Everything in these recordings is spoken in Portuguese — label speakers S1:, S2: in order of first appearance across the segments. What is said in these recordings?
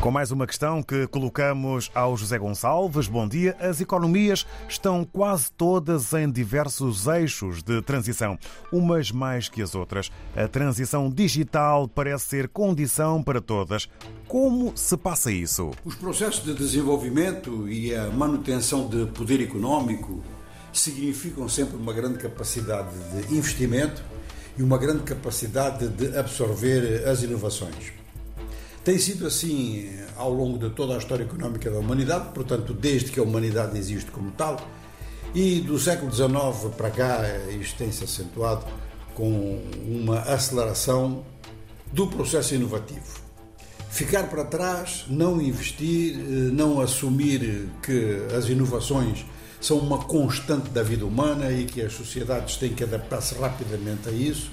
S1: Com mais uma questão que colocamos ao José Gonçalves. Bom dia. As economias estão quase todas em diversos eixos de transição, umas mais que as outras. A transição digital parece ser condição para todas. Como se passa isso?
S2: Os processos de desenvolvimento e a manutenção de poder económico significam sempre uma grande capacidade de investimento e uma grande capacidade de absorver as inovações. Tem sido assim ao longo de toda a história económica da humanidade, portanto, desde que a humanidade existe como tal, e do século XIX para cá isto tem-se acentuado com uma aceleração do processo inovativo. Ficar para trás, não investir, não assumir que as inovações são uma constante da vida humana e que as sociedades têm que adaptar-se rapidamente a isso,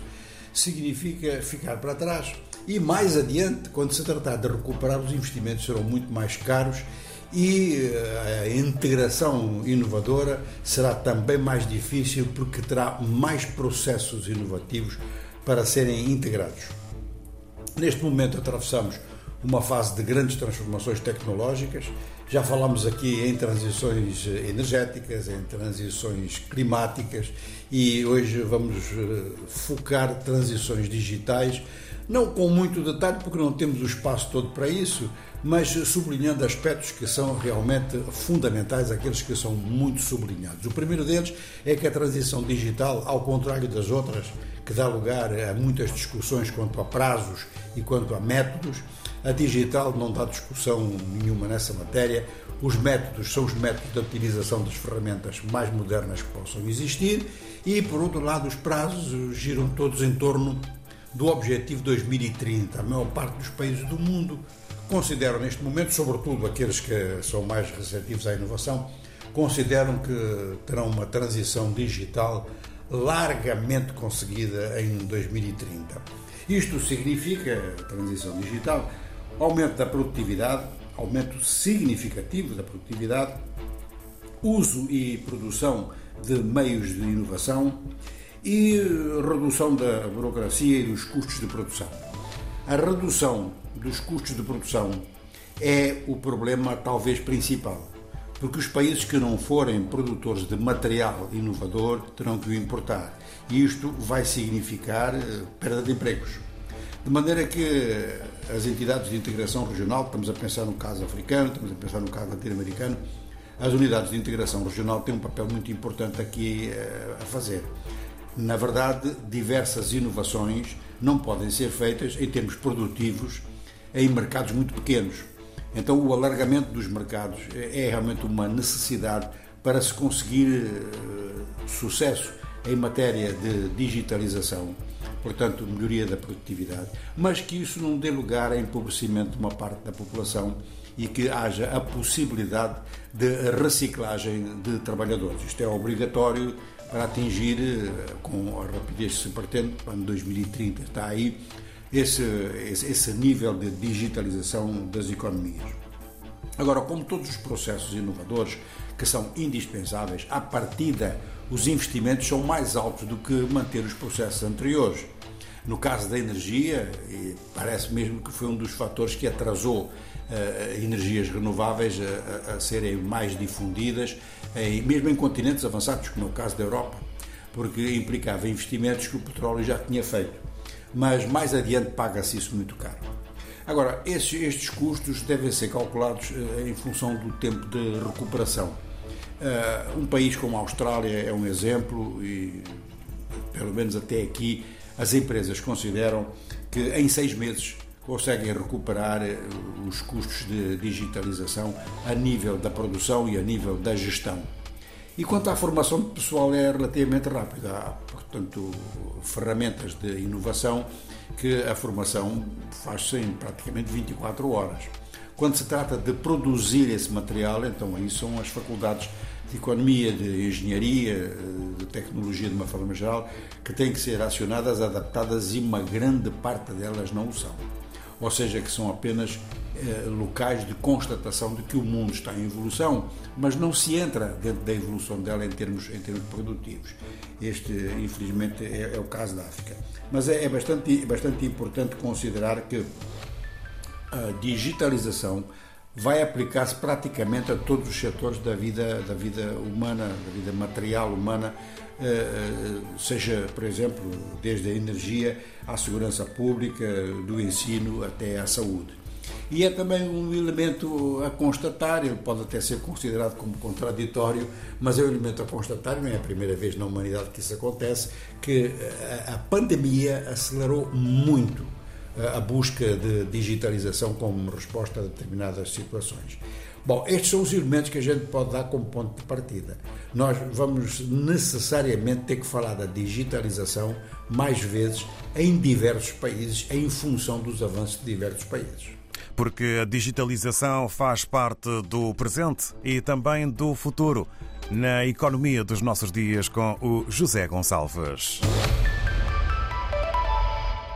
S2: significa ficar para trás e mais adiante, quando se tratar de recuperar, os investimentos serão muito mais caros e eh, a integração inovadora será também mais difícil porque terá mais processos inovativos para serem integrados. Neste momento atravessamos uma fase de grandes transformações tecnológicas. Já falamos aqui em transições energéticas, em transições climáticas e hoje vamos eh, focar transições digitais não com muito detalhe, porque não temos o espaço todo para isso, mas sublinhando aspectos que são realmente fundamentais, aqueles que são muito sublinhados. O primeiro deles é que a transição digital, ao contrário das outras, que dá lugar a muitas discussões quanto a prazos e quanto a métodos, a digital não dá discussão nenhuma nessa matéria. Os métodos são os métodos de utilização das ferramentas mais modernas que possam existir e, por outro lado, os prazos giram todos em torno do Objetivo 2030. A maior parte dos países do mundo consideram neste momento, sobretudo aqueles que são mais receptivos à inovação, consideram que terão uma transição digital largamente conseguida em 2030. Isto significa, transição digital, aumento da produtividade, aumento significativo da produtividade, uso e produção de meios de inovação e redução da burocracia e dos custos de produção. A redução dos custos de produção é o problema talvez principal, porque os países que não forem produtores de material inovador terão que o importar e isto vai significar eh, perda de empregos. De maneira que as entidades de integração regional, estamos a pensar no caso africano, estamos a pensar no caso latino-americano, as unidades de integração regional têm um papel muito importante aqui eh, a fazer. Na verdade, diversas inovações não podem ser feitas em termos produtivos em mercados muito pequenos. Então, o alargamento dos mercados é realmente uma necessidade para se conseguir uh, sucesso em matéria de digitalização, portanto, melhoria da produtividade, mas que isso não dê lugar a empobrecimento de uma parte da população e que haja a possibilidade de reciclagem de trabalhadores. Isto é obrigatório para atingir, eh, com a rapidez que se pretende, quando 2030 está aí, esse, esse, esse nível de digitalização das economias. Agora, como todos os processos inovadores que são indispensáveis, à partida os investimentos são mais altos do que manter os processos anteriores. No caso da energia, parece mesmo que foi um dos fatores que atrasou uh, energias renováveis a, a, a, serem mais difundidas, em, mesmo em continentes avançados, como é o caso da Europa, porque implicava investimentos que o petróleo já tinha feito. Mas mais adiante paga-se isso muito caro. Agora, estes, estes custos devem ser calculados uh, em função do tempo de recuperação. Uh, um país como a Austrália é um exemplo e, pelo menos até aqui, as empresas consideram que em seis meses conseguem recuperar eh, os custos de digitalização a nível da produção e a nível da gestão. E quanto à formação de pessoal é relativamente rápida. Há, portanto, ferramentas de inovação que a formação faz-se em praticamente 24 horas. Quando se trata de produzir esse material, então aí são as faculdades de economia, de engenharia, de tecnologia de uma forma geral, que têm que ser acionadas, adaptadas e uma grande parte delas não o são. Ou seja, que são apenas eh, locais de constatação de que o mundo está em evolução, mas não se entra dentro da evolução dela em termos, em termos produtivos. Este, infelizmente, é, é o caso da África. Mas é, é bastante, bastante importante considerar que a digitalização vai aplicar-se praticamente a todos os setores da vida, da vida humana, da vida material humana, eh, eh, seja, por exemplo, desde a energia à segurança pública, do ensino até à saúde. E é também um elemento a constatar, ele pode até ser considerado como contraditório, mas é um elemento a constatar, não é a primeira vez na humanidade que isso acontece, que a pandemia acelerou muito a busca de digitalização como resposta a determinadas situações. Bom, estes são os elementos que a gente pode dar como ponto de partida. Nós vamos necessariamente ter que falar da digitalização mais vezes em diversos países, em função dos avanços de diversos países.
S1: Porque a digitalização faz parte do presente e também do futuro na economia dos nossos dias com o José Gonçalves.